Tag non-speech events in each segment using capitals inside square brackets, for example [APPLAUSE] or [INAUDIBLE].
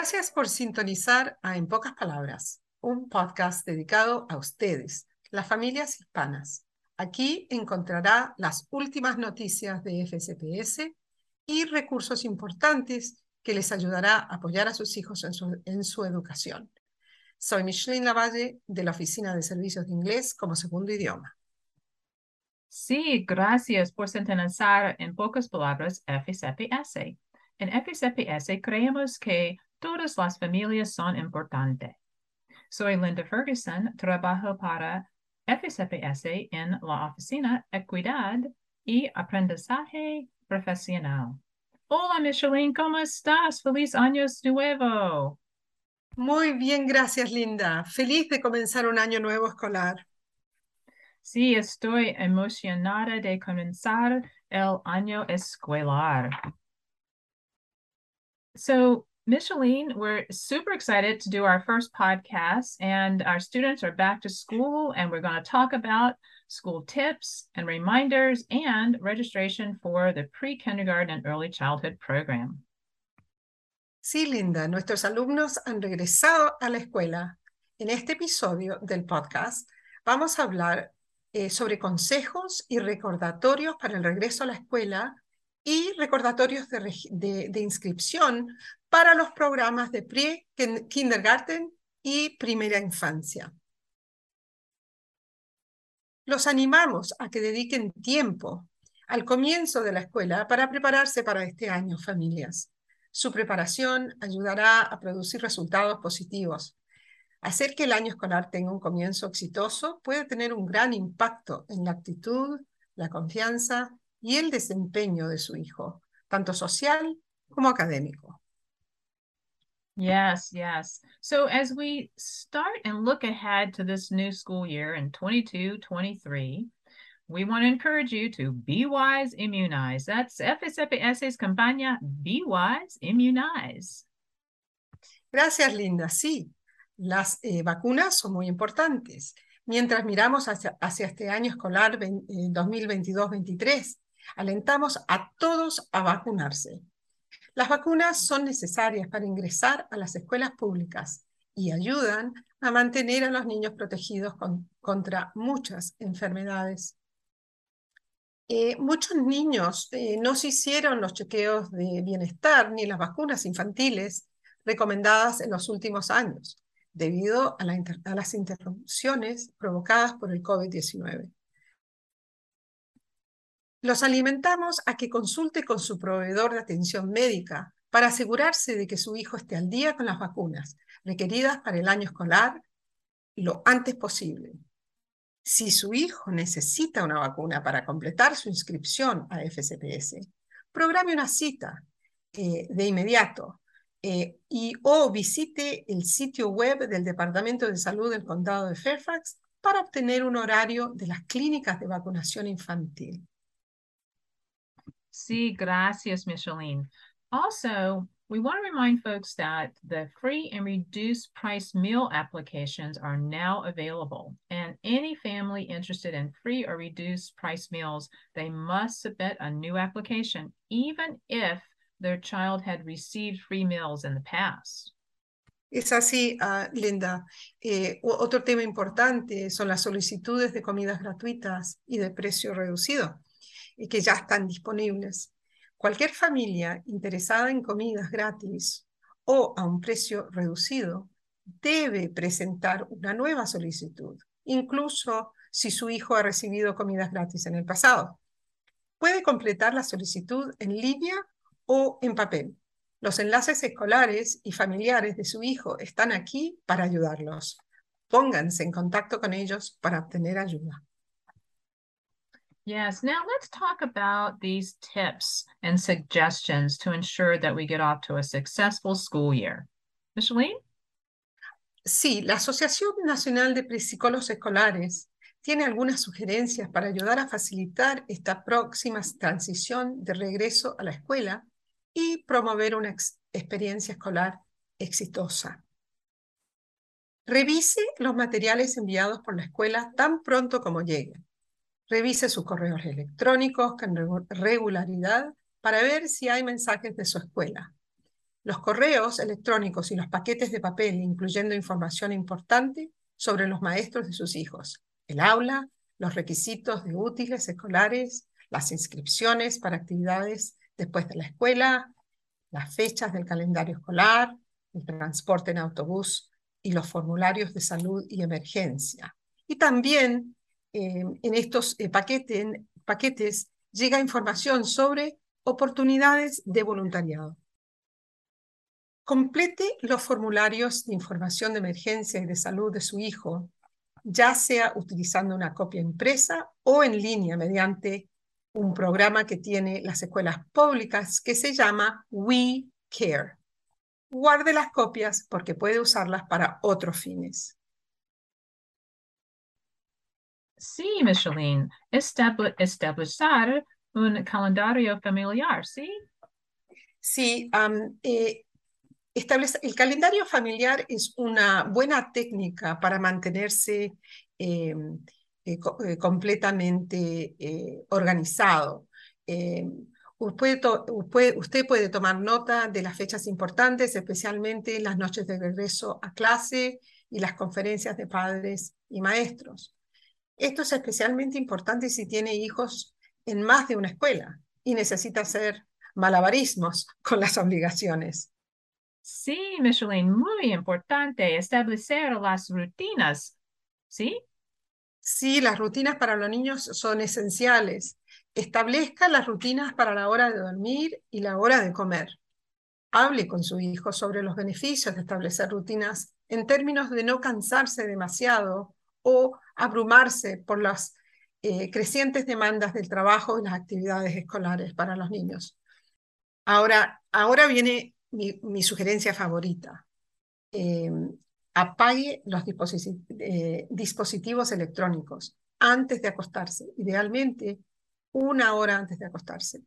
Gracias por sintonizar a En pocas palabras, un podcast dedicado a ustedes, las familias hispanas. Aquí encontrará las últimas noticias de FCPS y recursos importantes que les ayudará a apoyar a sus hijos en su, en su educación. Soy Micheline Lavalle de la Oficina de Servicios de Inglés como segundo idioma. Sí, gracias por sintonizar en pocas palabras FCPS. En FCPS creemos que todas las familias son importantes. Soy Linda Ferguson, trabajo para FCPS en la Oficina Equidad y Aprendizaje Profesional. Hola, Micheline, ¿cómo estás? Feliz años nuevo. Muy bien, gracias, Linda. Feliz de comenzar un año nuevo escolar. Sí, estoy emocionada de comenzar el año escolar. So, Micheline, we're super excited to do our first podcast, and our students are back to school, and we're going to talk about school tips and reminders and registration for the pre kindergarten and early childhood program. Sí, Linda, nuestros alumnos han regresado a la escuela. En este episodio del podcast vamos a hablar eh, sobre consejos y recordatorios para el regreso a la escuela y recordatorios de, inscripción para los programas de pre-kindergarten y primera infancia. Los animamos a que dediquen tiempo al comienzo de la escuela para prepararse para este año, familias. Su preparación ayudará a producir resultados positivos. Hacer que el año escolar tenga un comienzo exitoso puede tener un gran impacto en la actitud, la confianza y el desempeño de su hijo, tanto social como académico. Yes, yes. So as we start and look ahead to this new school year in 22 23, we want to encourage you to be wise, immunize. That's FSFS's campaña Be Wise, Immunize. Gracias, Linda. Sí, las eh, vacunas son muy importantes. Mientras miramos hacia, hacia este año escolar eh, 2022-23, alentamos a todos a vacunarse. Las vacunas son necesarias para ingresar a las escuelas públicas y ayudan a mantener a los niños protegidos con, contra muchas enfermedades. Eh, muchos niños eh, no se hicieron los chequeos de bienestar ni las vacunas infantiles recomendadas en los últimos años, debido a, a las interrupciones provocadas por el COVID-19. Los alimentamos a que consulte con su proveedor de atención médica para asegurarse de que su hijo esté al día con las vacunas requeridas para el año escolar lo antes posible. Si su hijo necesita una vacuna para completar su inscripción a FCPS, programe una cita eh, de inmediato eh, y o visite el sitio web del Departamento de Salud del Condado de Fairfax para obtener un horario de las clínicas de vacunación infantil. Sí, gracias, Micheline. Also, we want to remind folks that the free and reduced price meal applications are now available. And any family interested in free or reduced price meals, they must submit a new application, even if their child had received free meals in the past. Es así, uh, Linda. Eh, otro tema importante son las solicitudes de comidas gratuitas y de precio reducido. Y que ya están disponibles. Cualquier familia interesada en comidas gratis o a un precio reducido debe presentar una nueva solicitud, incluso si su hijo ha recibido comidas gratis en el pasado. Puede completar la solicitud en línea o en papel. Los enlaces escolares y familiares de su hijo están aquí para ayudarlos. Pónganse en contacto con ellos para obtener ayuda. Yes. Now let's talk about these tips and suggestions to ensure that we get off to a successful school year. Micheline? Sí, la Asociación Nacional de Psicólogos Escolares tiene algunas sugerencias para ayudar a facilitar esta próxima transición de regreso a la escuela y promover una ex experiencia escolar exitosa. Revise los materiales enviados por la escuela tan pronto como lleguen. Revise sus correos electrónicos con regularidad para ver si hay mensajes de su escuela. los correos electrónicos y los paquetes de papel, incluyendo información importante sobre los maestros de sus hijos, el aula, los requisitos de útiles escolares, las inscripciones para actividades después de la escuela, las fechas del calendario escolar, el transporte en autobús y los formularios de salud y emergencia. Y también en estos eh, paquetes llega información sobre oportunidades de voluntariado. Complete los formularios de información de emergencia y de salud de su hijo, ya sea utilizando una copia impresa o en línea mediante un programa que tiene las escuelas públicas que se llama We Care. Guarde las copias porque puede usarlas para otros fines. Sí, Micheline, establecer un calendario familiar, ¿sí? Sí, eh, el calendario familiar es una buena técnica para mantenerse eh, eh, eh, completamente organizado. Puede, usted puede tomar nota de las fechas importantes, especialmente las noches de regreso a clase y las conferencias de padres y maestros. Esto es especialmente importante si tiene hijos en más de una escuela y necesita hacer malabarismos [LAUGHS] con las obligaciones. Sí, Micheline, muy importante establecer las rutinas, ¿sí? Sí, las rutinas para los niños son esenciales. Establezca las rutinas para la hora de dormir y la hora de comer. Hable con su hijo sobre los beneficios de establecer rutinas en términos de no cansarse demasiado o abrumarse por las eh, crecientes demandas del trabajo y las actividades escolares para los niños. Ahora, ahora viene mi, sugerencia favorita. Em, apague los eh, dispositivos electrónicos antes de acostarse, idealmente una hora antes de acostarse.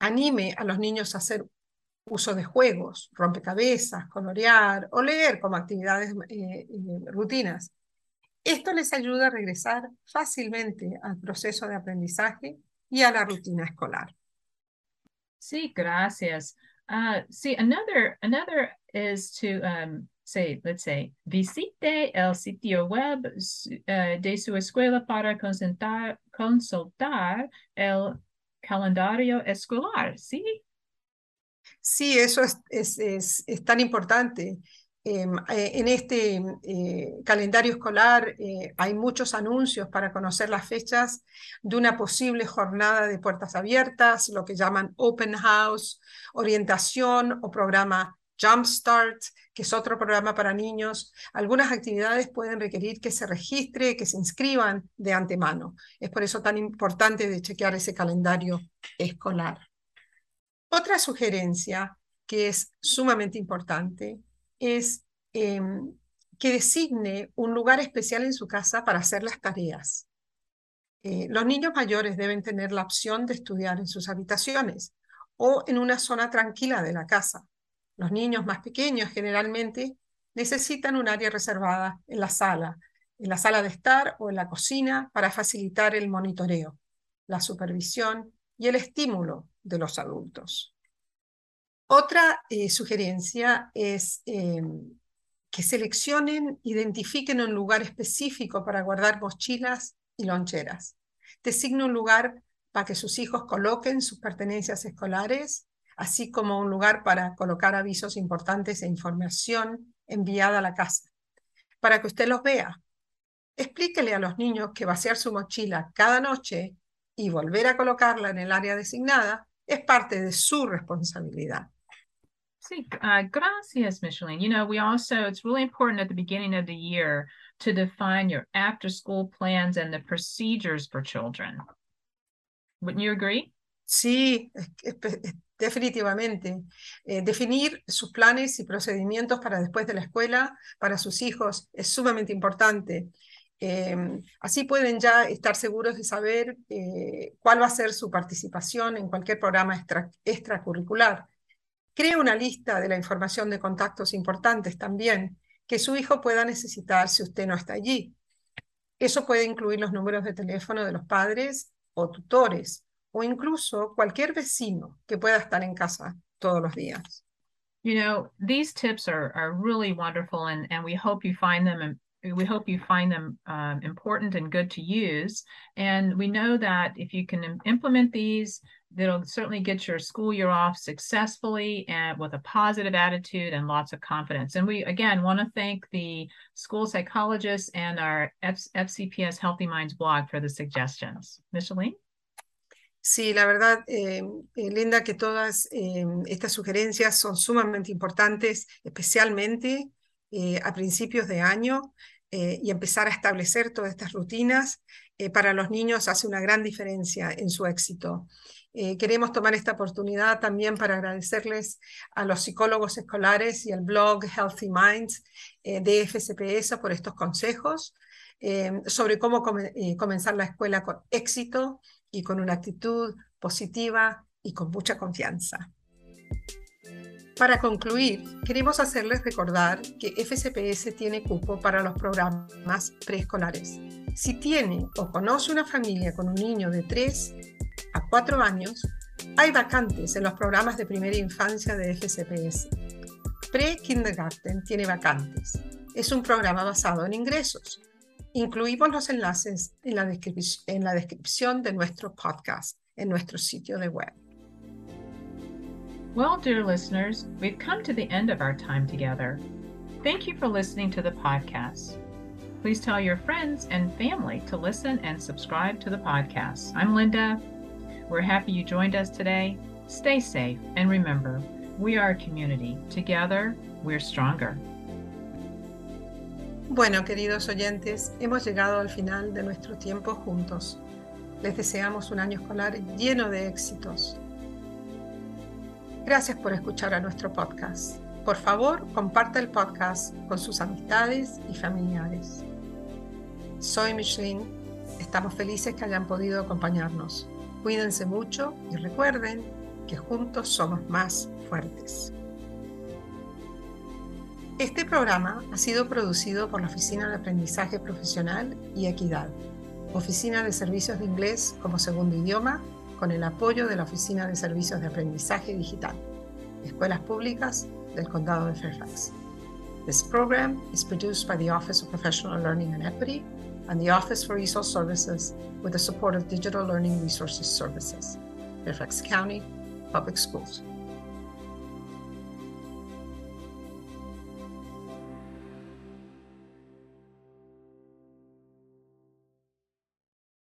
Anime a los niños a hacer uso de juegos, rompecabezas, colorear o leer como actividades eh, eh, rutinas. Esto les ayuda a regresar fácilmente al proceso de aprendizaje y a la rutina escolar. Sí, gracias. Uh, sí, another, another is to um, say, let's say, visite el sitio web uh, de su escuela para consultar, consultar el calendario escolar, ¿sí? Sí, eso es, es, es, tan importante. Em, eh, en este eh, calendario escolar eh, hay muchos anuncios para conocer las fechas de una posible jornada de puertas abiertas, lo que llaman Open House, orientación o programa Jumpstart, que es otro programa para niños. Algunas actividades pueden requerir que se registre, que se inscriban de antemano. Es por eso tan importante de chequear ese calendario escolar. Otra sugerencia que es sumamente importante es em, que designe un lugar especial en su casa para hacer las tareas. Eh, los niños mayores deben tener la opción de estudiar en sus habitaciones o en una zona tranquila de la casa. Los niños más pequeños generalmente necesitan un área reservada en la sala, en la sala de estar o en la cocina para facilitar el monitoreo, la supervisión y el estímulo de los adultos. Otra eh, sugerencia es em, que seleccionen, identifiquen un lugar específico para guardar mochilas y loncheras. Designen un lugar para que sus hijos coloquen sus pertenencias escolares, así como un lugar para colocar avisos importantes e información enviada a la casa, para que usted los vea. Explíquele a los niños que vaciar su mochila cada noche y volver a colocarla en el área designada es parte de su responsabilidad. Sí, uh, gracias, Micheline. You know, we also, it's really important at the beginning of the year to define your after school plans and the procedures for children. Wouldn't you agree? Sí, definitivamente. Eh, definir sus planes y procedimientos para después de la escuela, para sus hijos, es sumamente importante. Eh, así pueden ya estar seguros de saber eh, cuál va a ser su participación en cualquier programa extra, extracurricular. Crea una lista de la información de contactos importantes también que su hijo pueda necesitar si usted no está allí. Eso puede incluir los números de teléfono de los padres o tutores, o incluso cualquier vecino que pueda estar en casa todos los días. You know, these tips are, are really wonderful and, and we hope you find them we hope you find them um, important and good to use. And we know that if you can implement these, that'll certainly get your school year off successfully and with a positive attitude and lots of confidence. And we, again, want to thank the school psychologists and our F FCPS Healthy Minds blog for the suggestions. Micheline? Sí, la verdad, eh, eh, Linda, que todas eh, estas sugerencias son sumamente importantes, especialmente eh, a principios de año, eh, y empezar a establecer todas estas rutinas eh, para los niños hace una gran diferencia en su éxito. queremos tomar esta oportunidad también para agradecerles a los psicólogos escolares y al blog Healthy Minds de FCPS por estos consejos sobre cómo comenzar la escuela con éxito y con una actitud positiva y con mucha confianza. Para concluir, queremos hacerles recordar que FCPS tiene cupo para los programas preescolares. Si tiene o conoce una familia con un niño de 3 a 4 años, hay vacantes en los programas de primera infancia de FCPS. Pre-Kindergarten tiene vacantes. Es un programa basado en ingresos Incluimos los enlaces en la, descripción de nuestro podcast en nuestro sitio web. Well, dear listeners, we've come to the end of our time together. Thank you for listening to the podcast. Please tell your friends and family to listen and subscribe to the podcast. I'm Linda. We're happy you joined us today. Stay safe and remember, we are a community. Together, we're stronger. Bueno, queridos oyentes, hemos llegado al final de nuestro tiempo juntos. Les deseamos un año escolar lleno de éxitos. Gracias por escuchar a nuestro podcast. Por favor, comparta el podcast con sus amistades y familiares. Soy Micheline. Estamos felices que hayan podido acompañarnos. Cuídense mucho y recuerden que juntos somos más fuertes. Este programa ha sido producido por la Oficina de Aprendizaje Profesional y Equidad, Oficina de Servicios de Inglés como segundo idioma, con el apoyo de la Oficina de Servicios de Aprendizaje Digital, Escuelas Públicas del Condado de Fairfax. This program is produced by the Office of Professional Learning and Equity and the Office for Resource Services with the support of Digital Learning Resources Services, Fairfax County Public Schools.